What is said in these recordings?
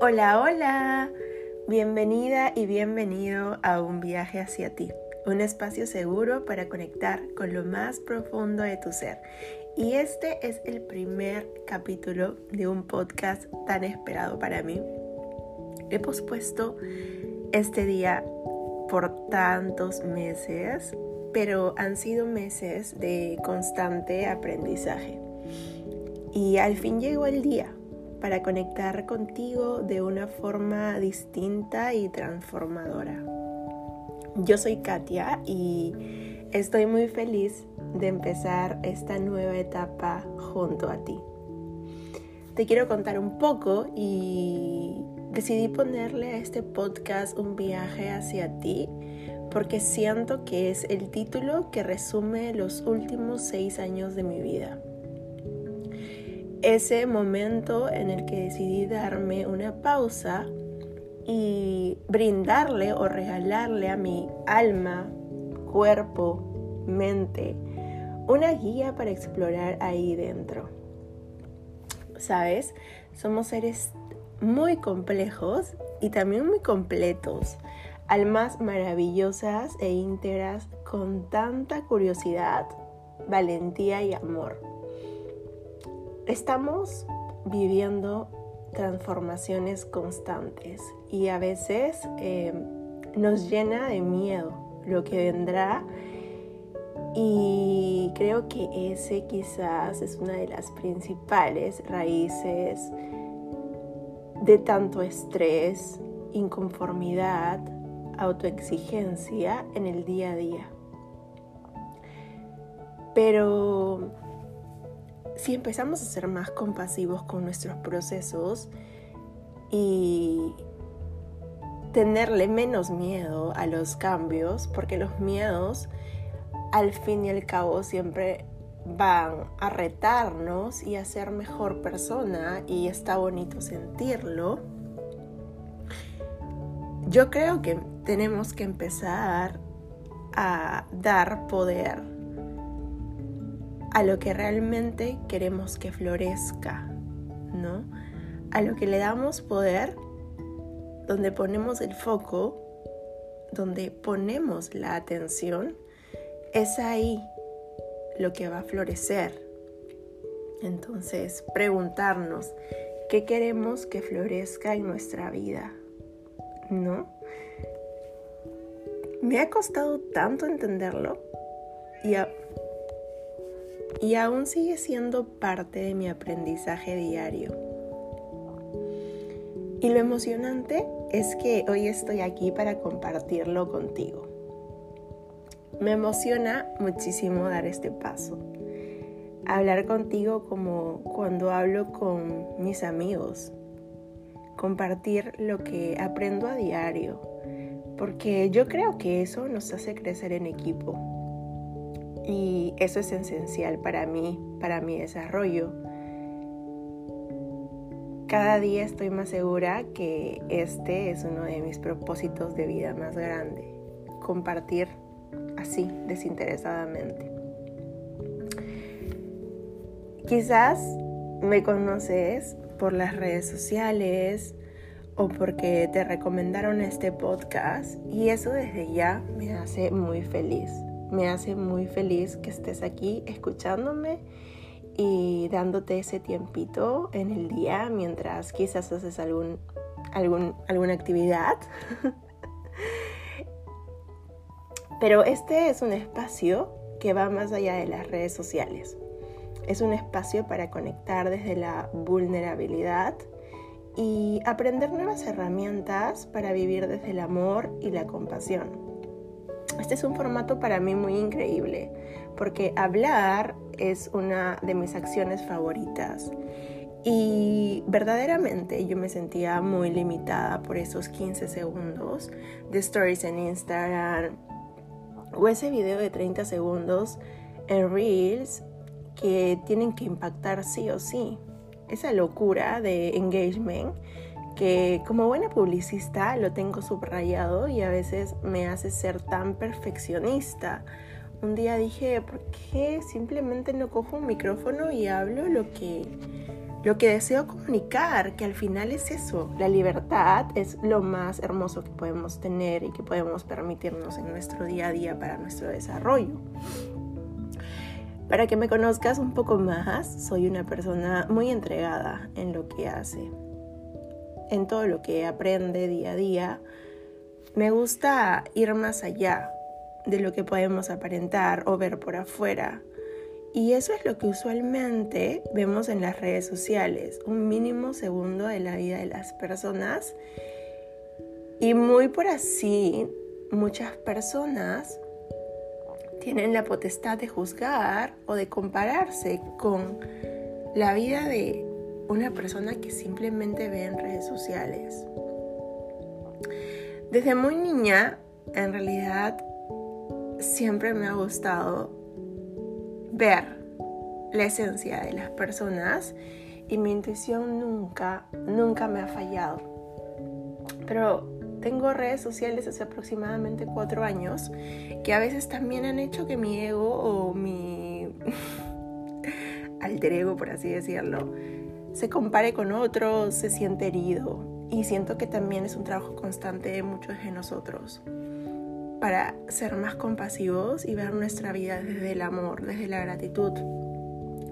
Hola, hola. Bienvenida y bienvenido a un viaje hacia ti, un espacio seguro para conectar con lo más profundo de tu ser. Y este es el primer capítulo de un podcast tan esperado para mí. He pospuesto este día por tantos meses, pero han sido meses de constante aprendizaje. Y al fin llegó el día para conectar contigo de una forma distinta y transformadora. Yo soy Katia y estoy muy feliz de empezar esta nueva etapa junto a ti. Te quiero contar un poco y decidí ponerle a este podcast un viaje hacia ti porque siento que es el título que resume los últimos seis años de mi vida ese momento en el que decidí darme una pausa y brindarle o regalarle a mi alma, cuerpo, mente, una guía para explorar ahí dentro. ¿Sabes? Somos seres muy complejos y también muy completos, almas maravillosas e íntegras con tanta curiosidad, valentía y amor. Estamos viviendo transformaciones constantes y a veces eh, nos llena de miedo lo que vendrá y creo que ese quizás es una de las principales raíces de tanto estrés, inconformidad, autoexigencia en el día a día. Pero si empezamos a ser más compasivos con nuestros procesos y tenerle menos miedo a los cambios, porque los miedos al fin y al cabo siempre van a retarnos y a ser mejor persona y está bonito sentirlo. Yo creo que tenemos que empezar a dar poder a lo que realmente queremos que florezca, ¿no? A lo que le damos poder, donde ponemos el foco, donde ponemos la atención, es ahí lo que va a florecer. Entonces, preguntarnos, ¿qué queremos que florezca en nuestra vida? ¿No? Me ha costado tanto entenderlo y a, y aún sigue siendo parte de mi aprendizaje diario. Y lo emocionante es que hoy estoy aquí para compartirlo contigo. Me emociona muchísimo dar este paso. Hablar contigo como cuando hablo con mis amigos. Compartir lo que aprendo a diario. Porque yo creo que eso nos hace crecer en equipo y eso es esencial para mí, para mi desarrollo. Cada día estoy más segura que este es uno de mis propósitos de vida más grande, compartir así, desinteresadamente. Quizás me conoces por las redes sociales o porque te recomendaron este podcast y eso desde ya me hace muy feliz. Me hace muy feliz que estés aquí escuchándome y dándote ese tiempito en el día mientras quizás haces algún, alguna actividad. Pero este es un espacio que va más allá de las redes sociales. Es un espacio para conectar desde la vulnerabilidad y aprender nuevas herramientas para vivir desde el amor y la compasión. Este es un formato para mí muy increíble porque hablar es una de mis acciones favoritas. Y verdaderamente yo me sentía muy limitada por esos 15 segundos de stories en Instagram o ese video de 30 segundos en Reels que tienen que impactar sí o sí. Esa locura de engagement que como buena publicista lo tengo subrayado y a veces me hace ser tan perfeccionista. Un día dije, ¿por qué simplemente no cojo un micrófono y hablo lo que, lo que deseo comunicar, que al final es eso, la libertad es lo más hermoso que podemos tener y que podemos permitirnos en nuestro día a día para nuestro desarrollo. Para que me conozcas un poco más, soy una persona muy entregada en lo que hace, en todo lo que aprende día a día. Me gusta ir más allá de lo que podemos aparentar o ver por afuera y eso es lo que usualmente vemos en las redes sociales, un mínimo segundo de la vida de las personas. Y muy por así, muchas personas tienen la potestad de juzgar o de compararse con la vida de una persona que simplemente ve en redes sociales. Desde muy niña, en realidad, siempre me ha gustado ver la esencia de las personas y mi intuición nunca, nunca me ha fallado. Pero tengo redes sociales hace aproximadamente cuatro años que a veces también han hecho que mi ego o mi alter ego, por así decirlo, se compare con otros, se siente herido. Y siento que también es un trabajo constante de muchos de nosotros para ser más compasivos y ver nuestra vida desde el amor, desde la gratitud.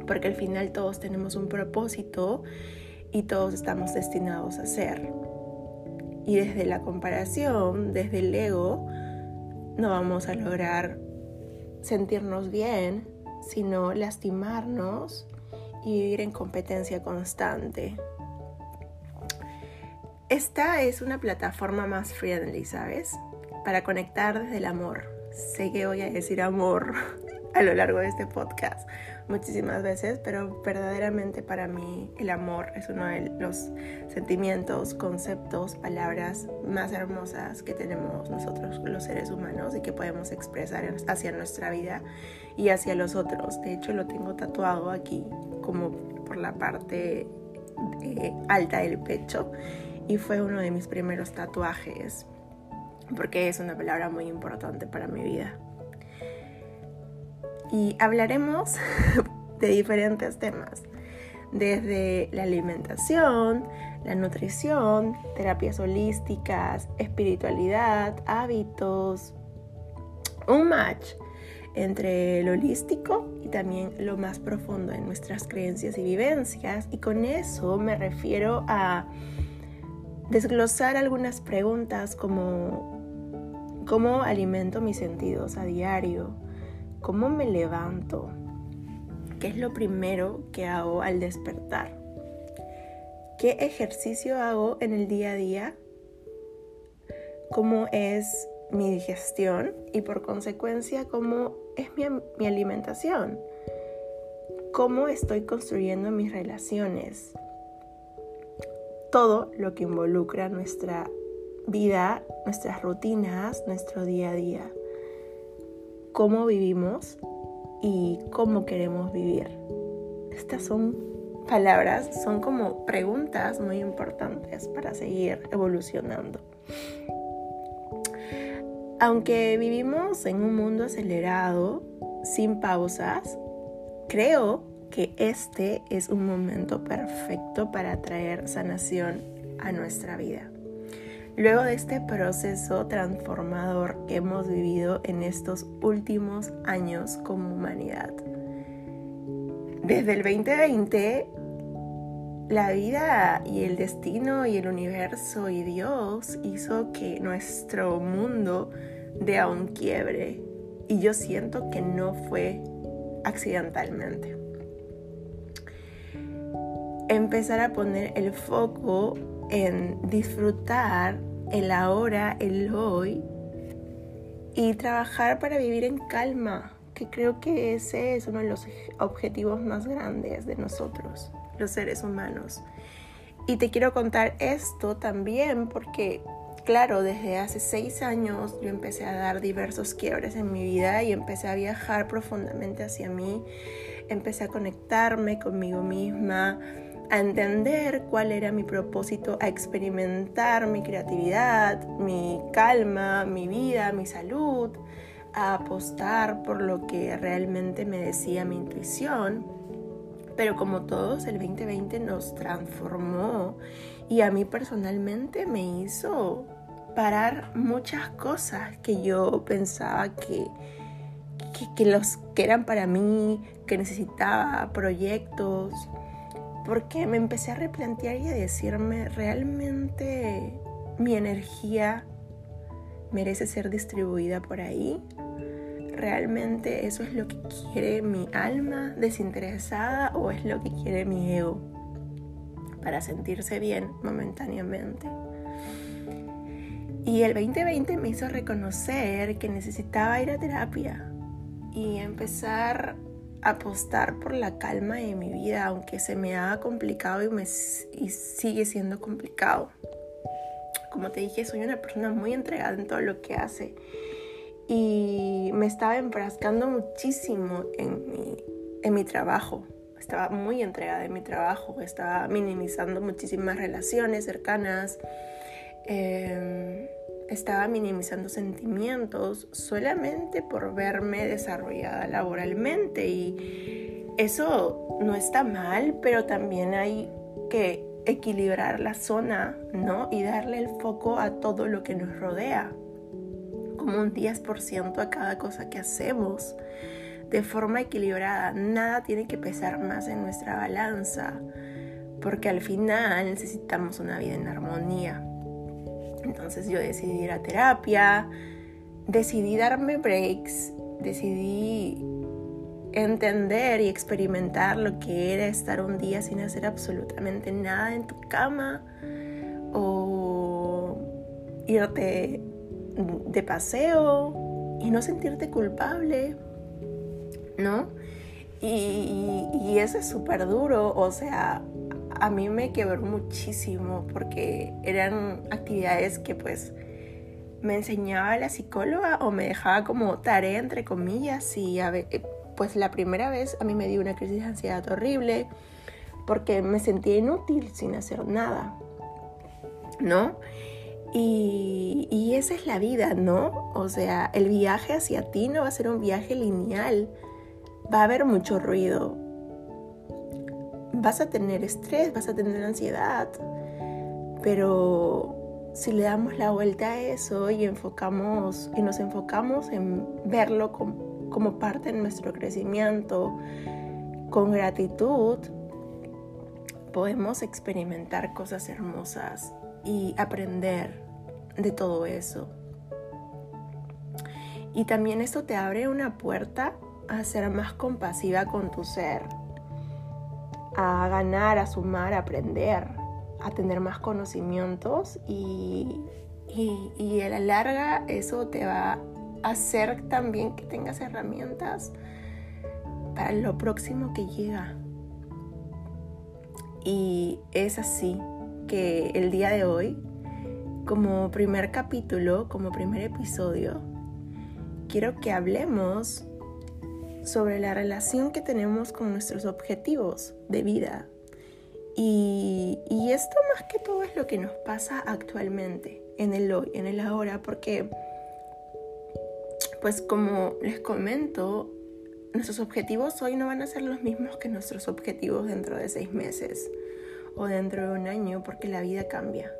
Porque al final todos tenemos un propósito y todos estamos destinados a ser. Y desde la comparación, desde el ego, no vamos a lograr sentirnos bien, sino lastimarnos y vivir en competencia constante. Esta es una plataforma más friendly, ¿sabes? para conectar desde el amor. Sé que voy a decir amor a lo largo de este podcast muchísimas veces, pero verdaderamente para mí el amor es uno de los sentimientos, conceptos, palabras más hermosas que tenemos nosotros los seres humanos y que podemos expresar hacia nuestra vida y hacia los otros. De hecho lo tengo tatuado aquí como por la parte eh, alta del pecho y fue uno de mis primeros tatuajes porque es una palabra muy importante para mi vida. Y hablaremos de diferentes temas, desde la alimentación, la nutrición, terapias holísticas, espiritualidad, hábitos, un match entre lo holístico y también lo más profundo en nuestras creencias y vivencias. Y con eso me refiero a desglosar algunas preguntas como ¿Cómo alimento mis sentidos a diario? ¿Cómo me levanto? ¿Qué es lo primero que hago al despertar? ¿Qué ejercicio hago en el día a día? ¿Cómo es mi digestión? Y por consecuencia, ¿cómo es mi, mi alimentación? ¿Cómo estoy construyendo mis relaciones? Todo lo que involucra nuestra vida, nuestras rutinas, nuestro día a día, cómo vivimos y cómo queremos vivir. Estas son palabras, son como preguntas muy importantes para seguir evolucionando. Aunque vivimos en un mundo acelerado, sin pausas, creo que este es un momento perfecto para traer sanación a nuestra vida luego de este proceso transformador que hemos vivido en estos últimos años como humanidad. Desde el 2020, la vida y el destino y el universo y Dios hizo que nuestro mundo dé a un quiebre y yo siento que no fue accidentalmente. Empezar a poner el foco en disfrutar el ahora, el hoy y trabajar para vivir en calma, que creo que ese es uno de los objetivos más grandes de nosotros, los seres humanos. Y te quiero contar esto también porque, claro, desde hace seis años yo empecé a dar diversos quiebres en mi vida y empecé a viajar profundamente hacia mí, empecé a conectarme conmigo misma, a entender cuál era mi propósito, a experimentar mi creatividad, mi calma, mi vida, mi salud, a apostar por lo que realmente me decía mi intuición. Pero como todos, el 2020 nos transformó y a mí personalmente me hizo parar muchas cosas que yo pensaba que, que, los, que eran para mí, que necesitaba proyectos, porque me empecé a replantear y a decirme, realmente mi energía merece ser distribuida por ahí. ¿Realmente eso es lo que quiere mi alma desinteresada o es lo que quiere mi ego para sentirse bien momentáneamente? Y el 2020 me hizo reconocer que necesitaba ir a terapia y empezar apostar por la calma de mi vida, aunque se me haga complicado y, me, y sigue siendo complicado. Como te dije, soy una persona muy entregada en todo lo que hace y me estaba enfrascando muchísimo en mi, en mi trabajo. Estaba muy entregada en mi trabajo, estaba minimizando muchísimas relaciones cercanas. Eh, estaba minimizando sentimientos solamente por verme desarrollada laboralmente y eso no está mal, pero también hay que equilibrar la zona, ¿no? Y darle el foco a todo lo que nos rodea, como un 10% a cada cosa que hacemos, de forma equilibrada. Nada tiene que pesar más en nuestra balanza, porque al final necesitamos una vida en armonía. Entonces yo decidí ir a terapia, decidí darme breaks, decidí entender y experimentar lo que era estar un día sin hacer absolutamente nada en tu cama o irte de paseo y no sentirte culpable, ¿no? Y, eso es súper duro, o sea, a mí me quebró muchísimo porque eran actividades que pues me enseñaba la psicóloga o me dejaba como tarea entre comillas y eh, pues la primera vez a mí me dio una crisis de ansiedad horrible porque me sentía inútil sin hacer nada, ¿no? Y, y esa es la vida, ¿no? O sea, el viaje hacia ti no va a ser un viaje lineal, va a haber mucho ruido, vas a tener estrés, vas a tener ansiedad, pero si le damos la vuelta a eso y enfocamos y nos enfocamos en verlo como, como parte de nuestro crecimiento, con gratitud, podemos experimentar cosas hermosas y aprender de todo eso. Y también esto te abre una puerta a ser más compasiva con tu ser, a ganar, a sumar, a aprender, a tener más conocimientos y, y, a la larga eso te va a hacer también que tengas herramientas para lo próximo que llega. Y es así que el día de hoy, como primer capítulo, como primer episodio, quiero que hablemos sobre la relación que tenemos con nuestros objetivos de vida. Y, esto más que todo es lo que nos pasa actualmente, en el hoy, en el ahora, porque, pues como les comento, nuestros objetivos hoy no van a ser los mismos que nuestros objetivos dentro de seis meses o dentro de un año, porque la vida cambia.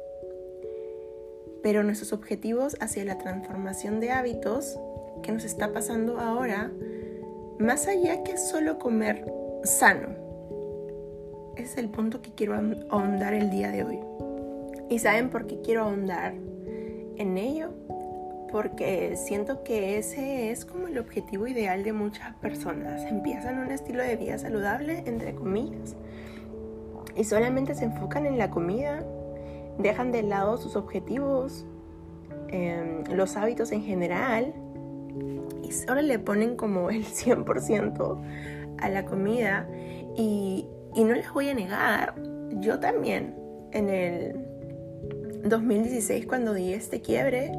Pero nuestros objetivos hacia la transformación de hábitos que nos está pasando ahora más allá que solo comer sano. Es el punto que quiero ahondar el día de hoy. ¿Y saben por qué quiero ahondar en ello? Porque siento que ese es como el objetivo ideal de muchas personas. Empiezan un estilo de vida saludable, entre comillas, y solamente se enfocan en la comida, dejan de lado sus objetivos, em, los hábitos en general ahora le ponen como el 100% a la comida y, y no les voy a negar, yo también en el 2016 cuando di este quiebre,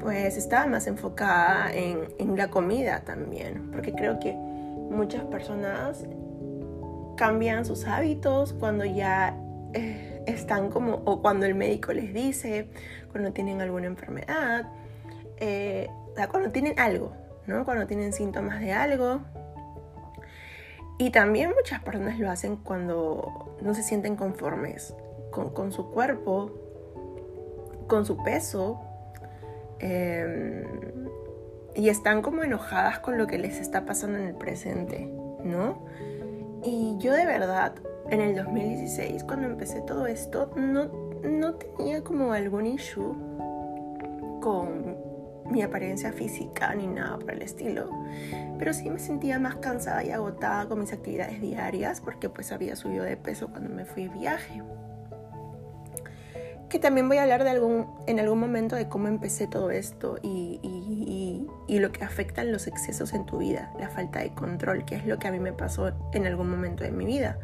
pues estaba más enfocada en, en, la comida también, porque creo que muchas personas cambian sus hábitos cuando ya eh, están como, o cuando el médico les dice, cuando tienen alguna enfermedad, eh, cuando tienen algo, ¿no? Cuando tienen síntomas de algo. Y también muchas personas lo hacen cuando no se sienten conformes con, su cuerpo, con su peso. Em, y están como enojadas con lo que les está pasando en el presente, ¿no? Y yo de verdad, en el 2016, cuando empecé todo esto, no, no tenía como algún issue con mi apariencia física ni nada por el estilo. Pero sí me sentía más cansada y agotada con mis actividades diarias porque pues había subido de peso cuando me fui de viaje. Que también voy a hablar de algún, en algún momento de cómo empecé todo esto y, y, y, lo que afectan los excesos en tu vida, la falta de control, que es lo que a mí me pasó en algún momento de mi vida,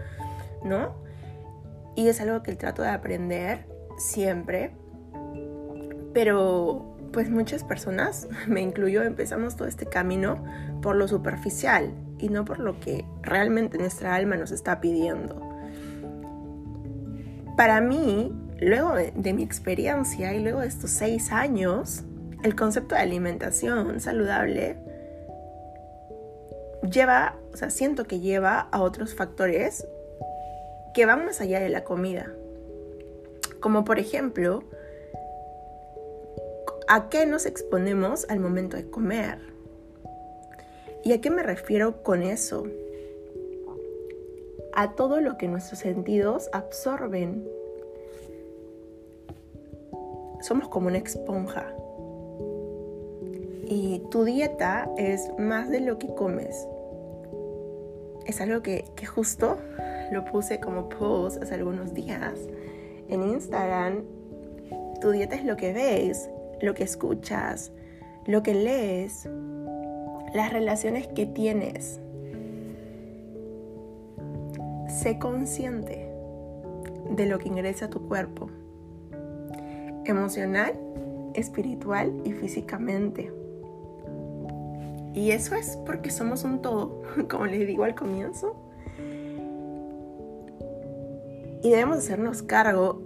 ¿no? Y es algo que trato de aprender siempre, pero pues muchas personas, me incluyo, empezamos todo este camino por lo superficial y no por lo que realmente nuestra alma nos está pidiendo. Para mí, luego de, mi experiencia y luego de estos seis años, el concepto de alimentación saludable lleva, o sea, siento que lleva a otros factores que van más allá de la comida. Como por ejemplo, ¿A qué nos exponemos al momento de comer? ¿Y a qué me refiero con eso? A todo lo que nuestros sentidos absorben. Somos como una esponja. Y tu dieta es más de lo que comes. Es algo que, que justo lo puse como post hace algunos días en Instagram. Tu dieta es lo que ves lo que escuchas, lo que lees, las relaciones que tienes. Sé consciente de lo que ingresa a tu cuerpo, emocional, espiritual y físicamente. Y eso es porque somos un todo, como les digo al comienzo. Y debemos hacernos cargo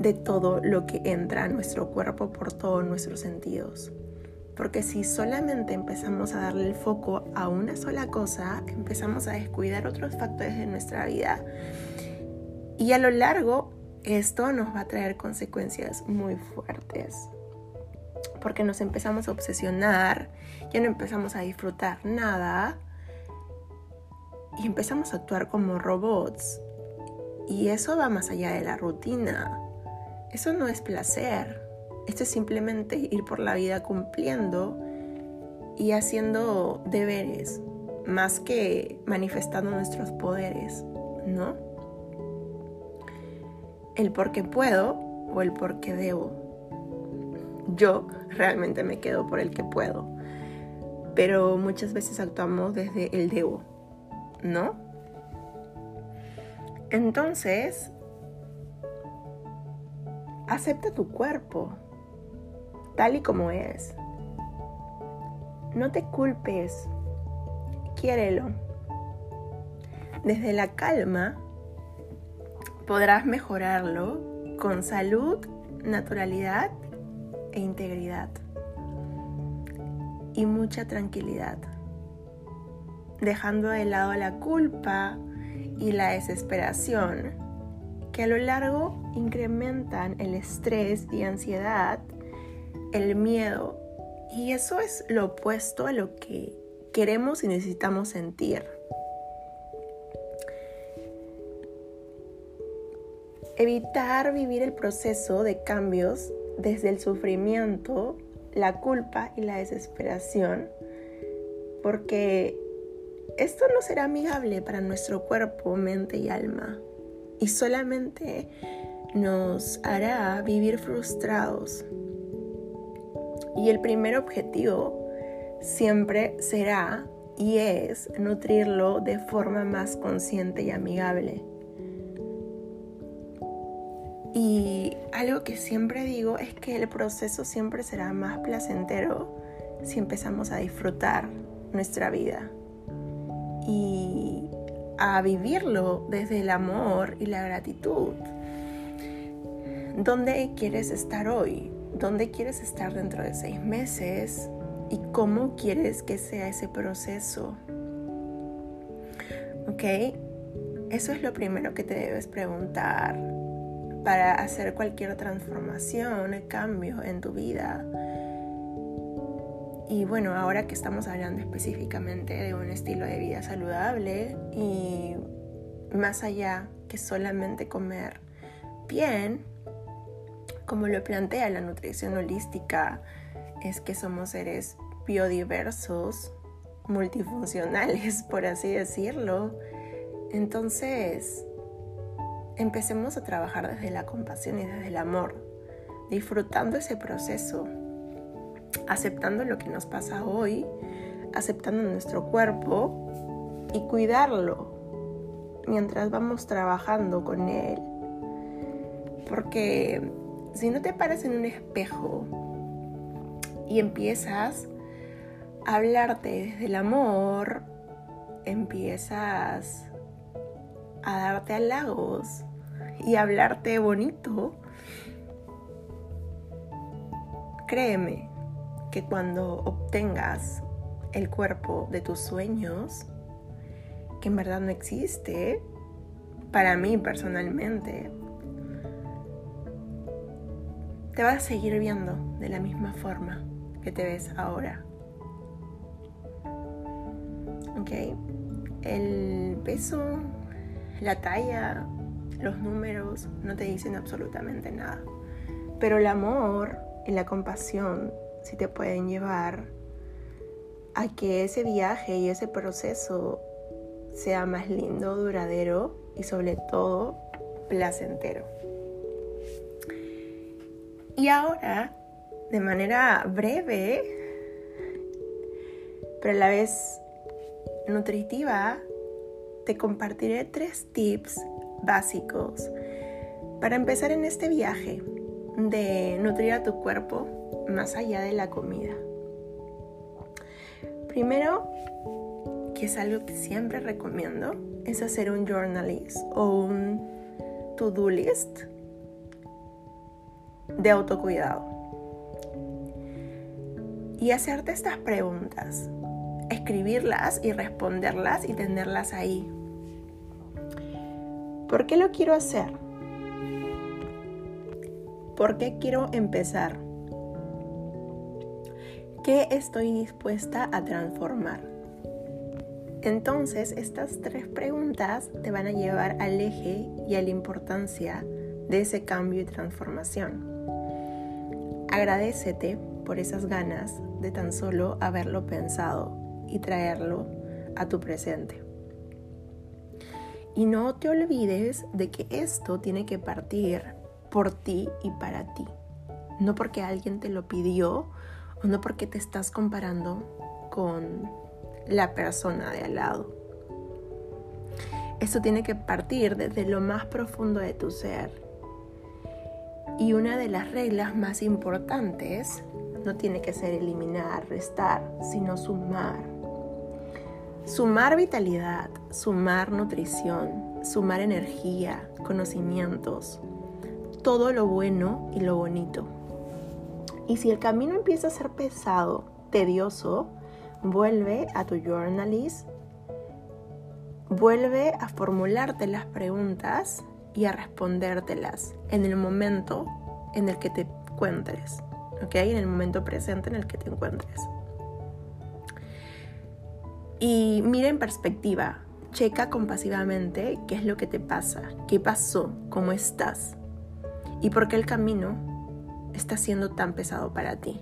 de todo lo que entra a nuestro cuerpo por todos nuestros sentidos. Porque si solamente empezamos a darle el foco a una sola cosa, empezamos a descuidar otros factores de nuestra vida. Y a lo largo, esto nos va a traer consecuencias muy fuertes. Porque nos empezamos a obsesionar, ya no empezamos a disfrutar nada y empezamos a actuar como robots. Y eso va más allá de la rutina. Eso no es placer. Esto es simplemente ir por la vida cumpliendo y haciendo deberes, más que manifestando nuestros poderes, ¿no? El por qué puedo o el por qué debo. Yo realmente me quedo por el que puedo, pero muchas veces actuamos desde el debo, ¿no? Entonces, Acepta tu cuerpo tal y como es. No te culpes. Quiérelo. Desde la calma podrás mejorarlo con salud, naturalidad e integridad. Y mucha tranquilidad. Dejando de lado la culpa y la desesperación a lo largo incrementan el estrés y ansiedad, el miedo. Y eso es lo opuesto a lo que queremos y necesitamos sentir. Evitar vivir el proceso de cambios desde el sufrimiento, la culpa y la desesperación, porque esto no será amigable para nuestro cuerpo, mente y alma y solamente nos hará vivir frustrados. Y el primer objetivo siempre será y es nutrirlo de forma más consciente y amigable. Y algo que siempre digo es que el proceso siempre será más placentero si empezamos a disfrutar nuestra vida. Y a vivirlo desde el amor y la gratitud. ¿Dónde quieres estar hoy? ¿Dónde quieres estar dentro de seis meses? ¿Y cómo quieres que sea ese proceso? ¿Ok? Eso es lo primero que te debes preguntar para hacer cualquier transformación, cambio en tu vida. Y bueno, ahora que estamos hablando específicamente de un estilo de vida saludable y más allá que solamente comer bien, como lo plantea la nutrición holística, es que somos seres biodiversos, multifuncionales, por así decirlo. Entonces, empecemos a trabajar desde la compasión y desde el amor, disfrutando ese proceso, aceptando lo que nos pasa hoy, aceptando nuestro cuerpo y cuidarlo mientras vamos trabajando con él. Porque si no te paras en un espejo y empiezas a hablarte desde el amor, empiezas a darte halagos y hablarte bonito, créeme que cuando obtengas el cuerpo de tus sueños, que en verdad no existe, para mí personalmente, te vas a seguir viendo de la misma forma que te ves ahora. ¿Ok? El peso, la talla, los números no te dicen absolutamente nada. Pero el amor y la compasión sí te pueden llevar a que ese viaje y ese proceso sea más lindo, duradero y sobre todo placentero. Y ahora, de manera breve, pero a la vez nutritiva, te compartiré tres tips básicos para empezar en este viaje de nutrir a tu cuerpo más allá de la comida. Primero, que es algo que siempre recomiendo, es hacer un journalist o un to-do list de autocuidado. Y hacerte estas preguntas, escribirlas y responderlas y tenerlas ahí. ¿Por qué lo quiero hacer? ¿Por qué quiero empezar? ¿Qué estoy dispuesta a transformar? Entonces, estas tres preguntas te van a llevar al eje y a la importancia de ese cambio y transformación. Agradecete por esas ganas de tan solo haberlo pensado y traerlo a tu presente. Y no te olvides de que esto tiene que partir por ti y para ti. No porque alguien te lo pidió o no porque te estás comparando con la persona de al lado. Esto tiene que partir desde lo más profundo de tu ser y una de las reglas más importantes no tiene que ser eliminar, restar, sino sumar. Sumar vitalidad, sumar nutrición, sumar energía, conocimientos, todo lo bueno y lo bonito. Y si el camino empieza a ser pesado, tedioso, vuelve a tu journalist, vuelve a formularte las preguntas y a respondértelas en el momento en el que te encuentres, ¿ok? En el momento presente en el que te encuentres. Y mira en perspectiva, checa compasivamente qué es lo que te pasa, qué pasó, cómo estás y por qué el camino está siendo tan pesado para ti.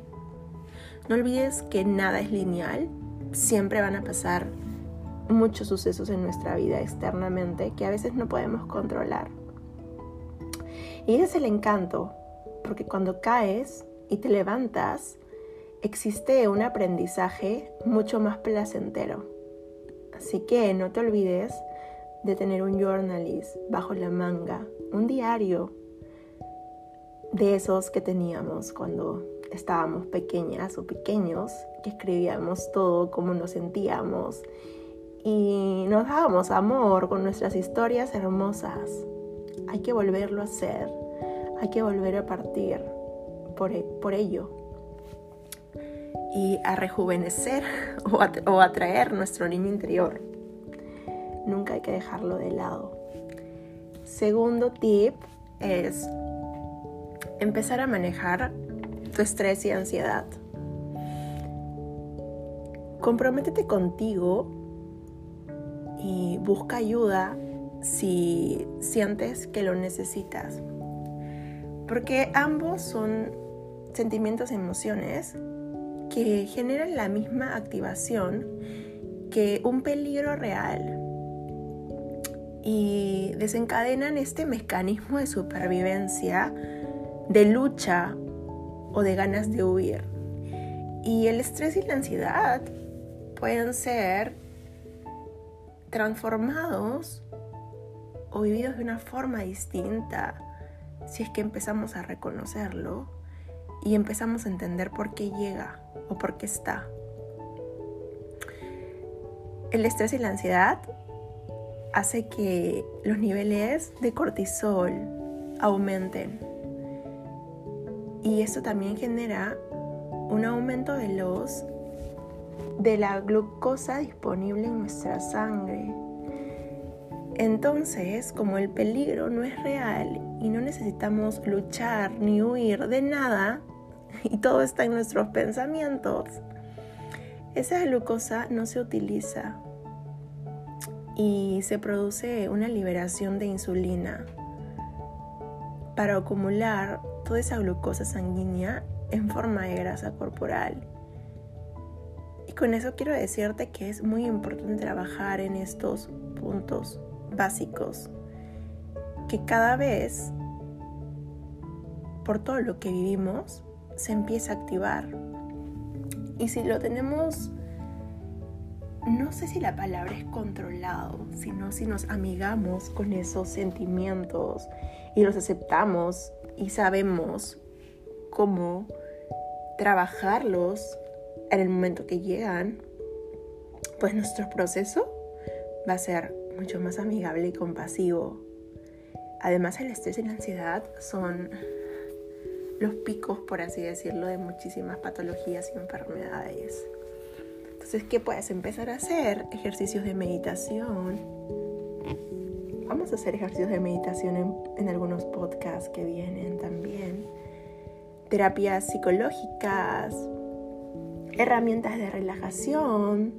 No olvides que nada es lineal, siempre van a pasar muchos sucesos en nuestra vida externamente que a veces no podemos controlar. Y ese es el encanto, porque cuando caes y te levantas, existe un aprendizaje mucho más placentero. Así que no te olvides de tener un journalist bajo la manga, un diario de esos que teníamos cuando estábamos pequeñas o pequeños, que escribíamos todo, cómo nos sentíamos y nos dábamos amor con nuestras historias hermosas. Hay que volverlo a hacer, hay que volver a partir por, e, por ello y a rejuvenecer o, a, o atraer nuestro niño interior. nunca hay que dejarlo de lado. Segundo tip es empezar a manejar tu estrés y ansiedad. Comprométete contigo y busca ayuda si sientes que lo necesitas. Porque ambos son sentimientos y emociones que generan la misma activación que un peligro real y desencadenan este mecanismo de supervivencia, de lucha o de ganas de huir. Y el estrés y la ansiedad pueden ser transformados o vividos de una forma distinta si es que empezamos a reconocerlo y empezamos a entender por qué llega o por qué está. El estrés y la ansiedad hace que los niveles de cortisol aumenten y esto también genera un aumento de los de la glucosa disponible en nuestra sangre. Entonces, como el peligro no es real y no necesitamos luchar ni huir de nada, y todo está en nuestros pensamientos, esa glucosa no se utiliza y se produce una liberación de insulina para acumular toda esa glucosa sanguínea en forma de grasa corporal. Y con eso quiero decirte que es muy importante trabajar en estos puntos básicos, que cada vez, por todo lo que vivimos, se empieza a activar. Y si lo tenemos, no sé si la palabra es controlado, sino si nos amigamos con esos sentimientos y los aceptamos y sabemos cómo trabajarlos en el momento que llegan, pues nuestro proceso va a ser mucho más amigable y compasivo. Además, el estrés y la ansiedad son los picos, por así decirlo, de muchísimas patologías y enfermedades. Entonces, ¿qué puedes empezar a hacer? Ejercicios de meditación. Vamos a hacer ejercicios de meditación en, en algunos podcasts que vienen también. Terapias psicológicas, herramientas de relajación,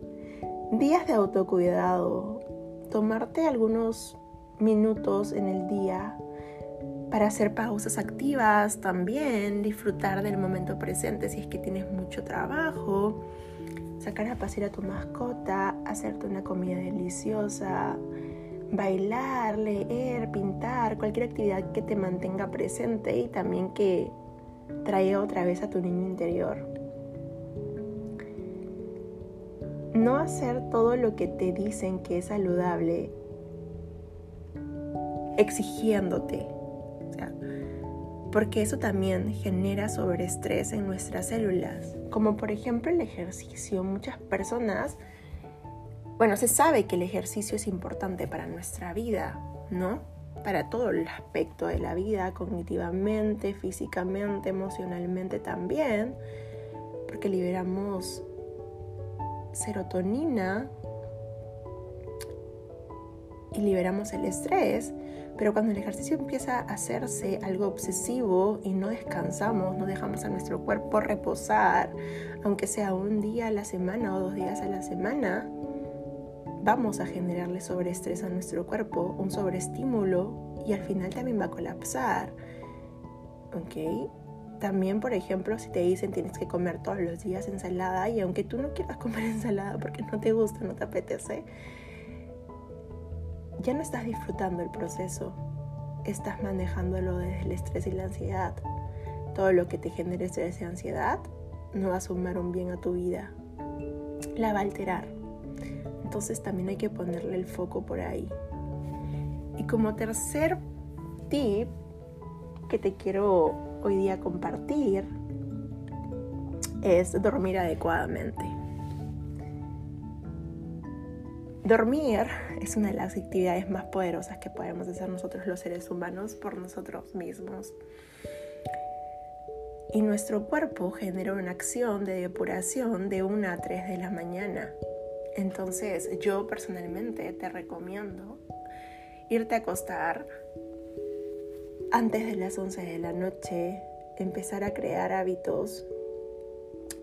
días de autocuidado, tomarte algunos minutos en el día para hacer pausas activas también, disfrutar del momento presente si es que tienes mucho trabajo, sacar a pasear a tu mascota, hacerte una comida deliciosa, bailar, leer, pintar, cualquier actividad que te mantenga presente y también que traiga otra vez a tu niño interior. No hacer todo lo que te dicen que es saludable exigiéndote porque eso también genera sobreestrés en nuestras células, como por ejemplo el ejercicio. Muchas personas, bueno, se sabe que el ejercicio es importante para nuestra vida, ¿no? Para todo el aspecto de la vida, cognitivamente, físicamente, emocionalmente también, porque liberamos serotonina y liberamos el estrés pero cuando el ejercicio empieza a hacerse algo obsesivo y no descansamos, no dejamos a nuestro cuerpo reposar, aunque sea un día a la semana o dos días a la semana, vamos a generarle sobreestrés a nuestro cuerpo, un sobreestímulo y al final también va a colapsar. ¿Ok? También, por ejemplo, si te dicen tienes que comer todos los días ensalada y aunque tú no quieras comer ensalada porque no te gusta, no te apetece, ya no estás disfrutando el proceso, estás manejándolo desde el estrés y la ansiedad. Todo lo que te genere estrés y ansiedad no va a sumar un bien a tu vida, la va a alterar. Entonces también hay que ponerle el foco por ahí. Y como tercer tip que te quiero hoy día compartir es dormir adecuadamente. Dormir es una de las actividades más poderosas que podemos hacer nosotros los seres humanos por nosotros mismos. Y nuestro cuerpo genera una acción de depuración de 1 a 3 de la mañana. Entonces yo personalmente te recomiendo irte a acostar antes de las 11 de la noche, empezar a crear hábitos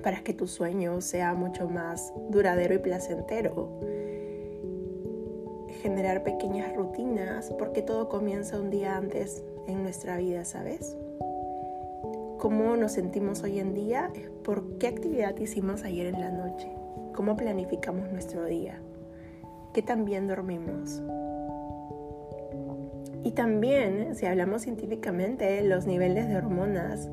para que tu sueño sea mucho más duradero y placentero. Generar pequeñas rutinas porque todo comienza un día antes en nuestra vida, ¿sabes? Cómo nos sentimos hoy en día por qué actividad hicimos ayer en la noche, cómo planificamos nuestro día, qué tan bien dormimos. Y también, si hablamos científicamente, los niveles de hormonas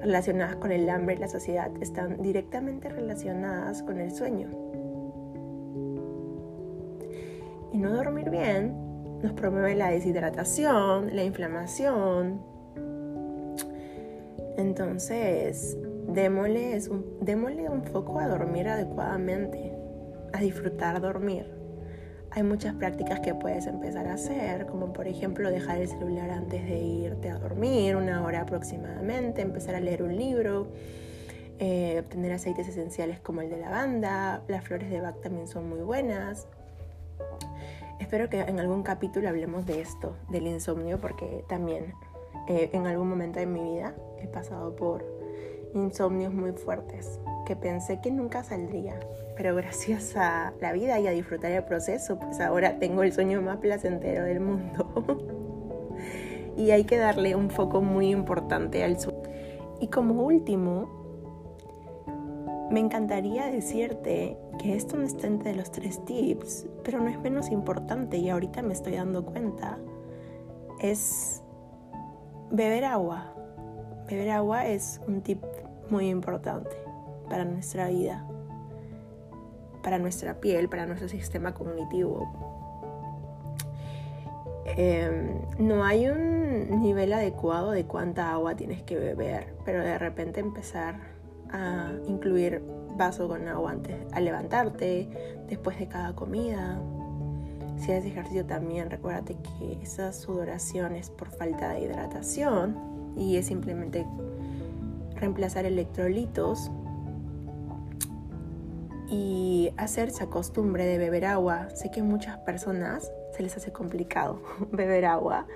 relacionadas con el hambre y la saciedad están directamente relacionadas con el sueño. Y no dormir bien nos promueve la deshidratación, la inflamación. Entonces, démosle un, démosle un foco a dormir adecuadamente, a disfrutar dormir hay muchas prácticas que puedes empezar a hacer, como por ejemplo dejar el celular antes de irte a dormir, una hora aproximadamente, empezar a leer un libro, eh, obtener aceites esenciales como el de lavanda, las flores de Bach también son muy buenas. Espero que en algún capítulo hablemos de esto, del insomnio, porque también eh, en algún momento de mi vida he pasado por insomnios muy fuertes que pensé que nunca saldría, pero gracias a la vida y a disfrutar el proceso, pues ahora tengo el sueño más placentero del mundo. y hay que darle un foco muy importante al sueño. Y como último, me encantaría decirte que esto no está entre los tres tips, pero no es menos importante y ahorita me estoy dando cuenta. Es beber agua. Beber agua es un tip muy importante para nuestra vida, para nuestra piel, para nuestro sistema cognitivo. Em, no hay un nivel adecuado de cuánta agua tienes que beber, pero de repente empezar a incluir vaso con agua antes al levantarte, después de cada comida. Si haces ejercicio también, recuérdate que esa sudoración es por falta de hidratación y es simplemente reemplazar electrolitos y hacerse costumbre de beber agua. Sé que muchas personas se les hace complicado beber agua.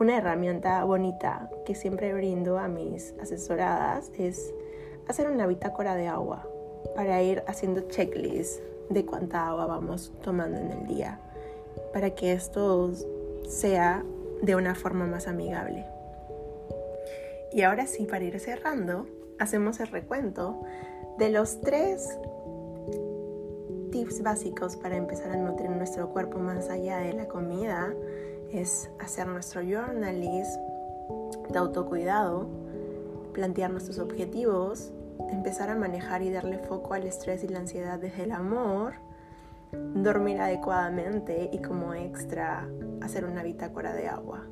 Una herramienta bonita que siempre brindo a mis asesoradas es hacer una bitácora de agua para ir haciendo checklist de cuánta agua vamos tomando en el día, para que esto sea de una forma más amigable. Y ahora sí, para ir cerrando, hacemos el recuento de los tres tips básicos para empezar a nutrir nuestro cuerpo más allá de la comida es hacer nuestro journalist de autocuidado, plantear nuestros objetivos, empezar a manejar y darle foco al estrés y la ansiedad desde el amor, dormir adecuadamente y como extra hacer una bitácora de agua.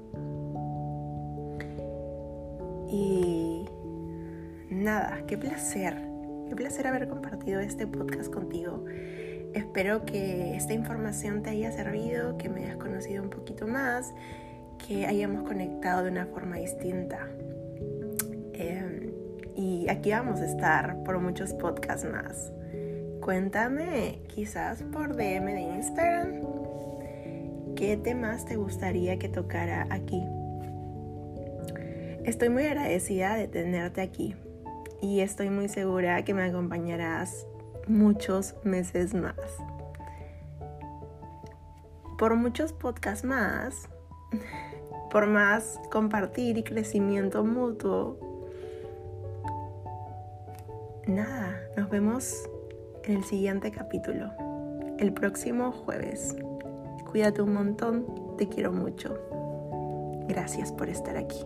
Y nada, qué placer, qué placer haber compartido este podcast contigo. Espero que esta información te haya servido, que me hayas conocido un poquito más, que hayamos conectado de una forma distinta. Aquí vamos a estar por muchos podcasts más. Cuéntame, quizás por DM de Instagram, qué temas te gustaría que tocara aquí. Estoy muy agradecida de tenerte aquí y estoy muy segura que me acompañarás muchos meses más. Por muchos podcasts más, por más compartir y crecimiento mutuo. Nada, nos vemos en el siguiente capítulo, el próximo jueves. Cuídate un montón, te quiero mucho. Gracias por estar aquí.